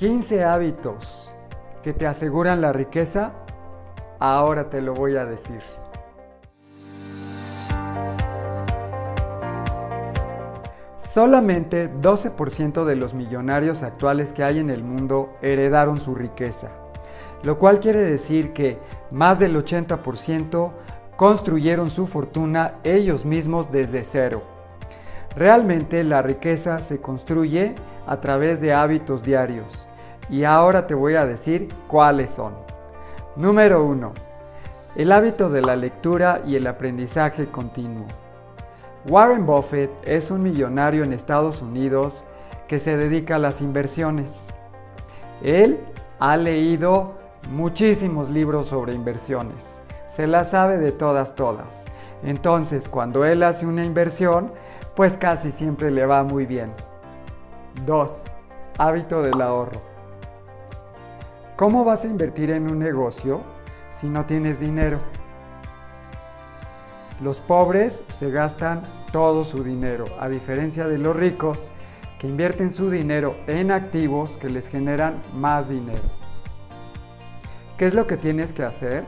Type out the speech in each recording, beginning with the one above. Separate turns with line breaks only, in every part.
15 hábitos que te aseguran la riqueza, ahora te lo voy a decir. Solamente 12% de los millonarios actuales que hay en el mundo heredaron su riqueza, lo cual quiere decir que más del 80% construyeron su fortuna ellos mismos desde cero. Realmente la riqueza se construye a través de hábitos diarios y ahora te voy a decir cuáles son. Número 1. El hábito de la lectura y el aprendizaje continuo. Warren Buffett es un millonario en Estados Unidos que se dedica a las inversiones. Él ha leído muchísimos libros sobre inversiones. Se las sabe de todas, todas. Entonces, cuando él hace una inversión, pues casi siempre le va muy bien. 2. Hábito del ahorro. ¿Cómo vas a invertir en un negocio si no tienes dinero? Los pobres se gastan todo su dinero, a diferencia de los ricos que invierten su dinero en activos que les generan más dinero. ¿Qué es lo que tienes que hacer?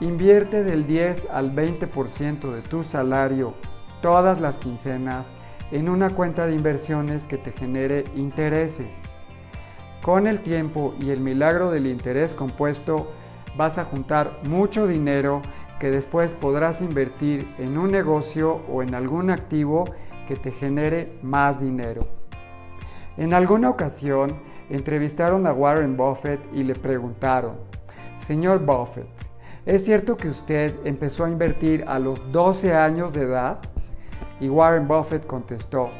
Invierte del 10 al 20% de tu salario todas las quincenas en una cuenta de inversiones que te genere intereses. Con el tiempo y el milagro del interés compuesto, vas a juntar mucho dinero que después podrás invertir en un negocio o en algún activo que te genere más dinero. En alguna ocasión entrevistaron a Warren Buffett y le preguntaron, Señor Buffett, ¿es cierto que usted empezó a invertir a los 12 años de edad? Y Warren Buffett contestó,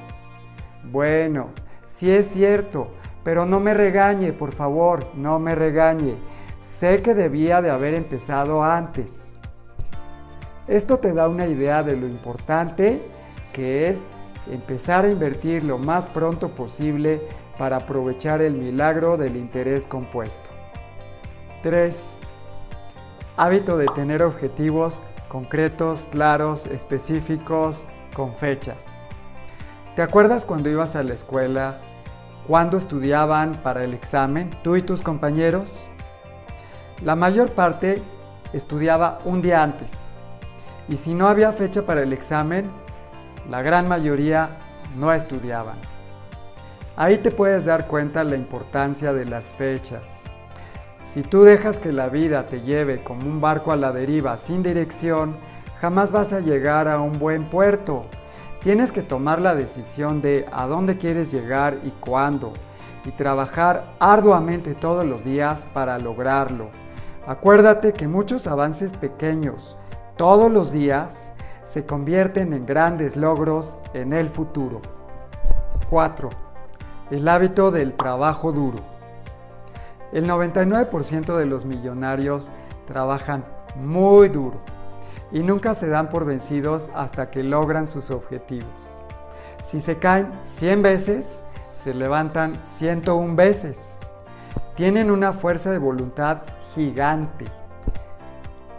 bueno, sí es cierto, pero no me regañe, por favor, no me regañe. Sé que debía de haber empezado antes. Esto te da una idea de lo importante que es empezar a invertir lo más pronto posible para aprovechar el milagro del interés compuesto. 3. Hábito de tener objetivos concretos, claros, específicos, con fechas. ¿Te acuerdas cuando ibas a la escuela ¿Cuándo estudiaban para el examen tú y tus compañeros? La mayor parte estudiaba un día antes. Y si no había fecha para el examen, la gran mayoría no estudiaban. Ahí te puedes dar cuenta la importancia de las fechas. Si tú dejas que la vida te lleve como un barco a la deriva sin dirección, jamás vas a llegar a un buen puerto. Tienes que tomar la decisión de a dónde quieres llegar y cuándo, y trabajar arduamente todos los días para lograrlo. Acuérdate que muchos avances pequeños todos los días se convierten en grandes logros en el futuro. 4. El hábito del trabajo duro. El 99% de los millonarios trabajan muy duro y nunca se dan por vencidos hasta que logran sus objetivos. Si se caen 100 veces, se levantan 101 veces. Tienen una fuerza de voluntad gigante.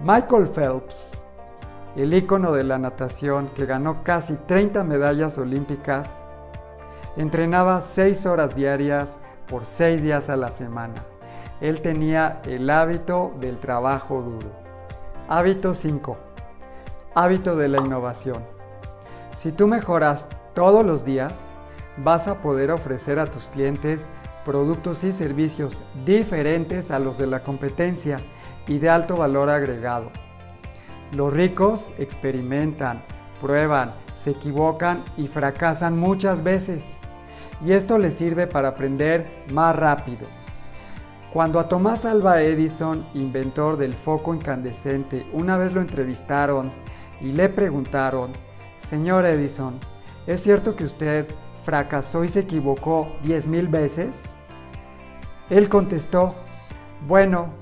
Michael Phelps, el ícono de la natación que ganó casi 30 medallas olímpicas, entrenaba 6 horas diarias por 6 días a la semana. Él tenía el hábito del trabajo duro. Hábito 5 Hábito de la innovación. Si tú mejoras todos los días, vas a poder ofrecer a tus clientes productos y servicios diferentes a los de la competencia y de alto valor agregado. Los ricos experimentan, prueban, se equivocan y fracasan muchas veces. Y esto les sirve para aprender más rápido. Cuando a Tomás Alba Edison, inventor del foco incandescente, una vez lo entrevistaron y le preguntaron, Señor Edison, ¿es cierto que usted fracasó y se equivocó diez mil veces? Él contestó, bueno,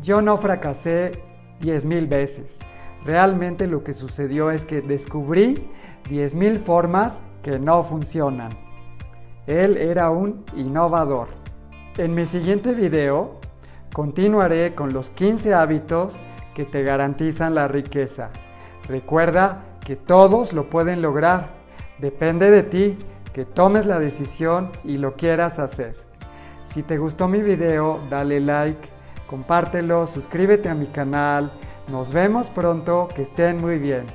yo no fracasé diez mil veces. Realmente lo que sucedió es que descubrí diez mil formas que no funcionan. Él era un innovador. En mi siguiente video continuaré con los 15 hábitos que te garantizan la riqueza. Recuerda que todos lo pueden lograr. Depende de ti que tomes la decisión y lo quieras hacer. Si te gustó mi video, dale like, compártelo, suscríbete a mi canal. Nos vemos pronto, que estén muy bien.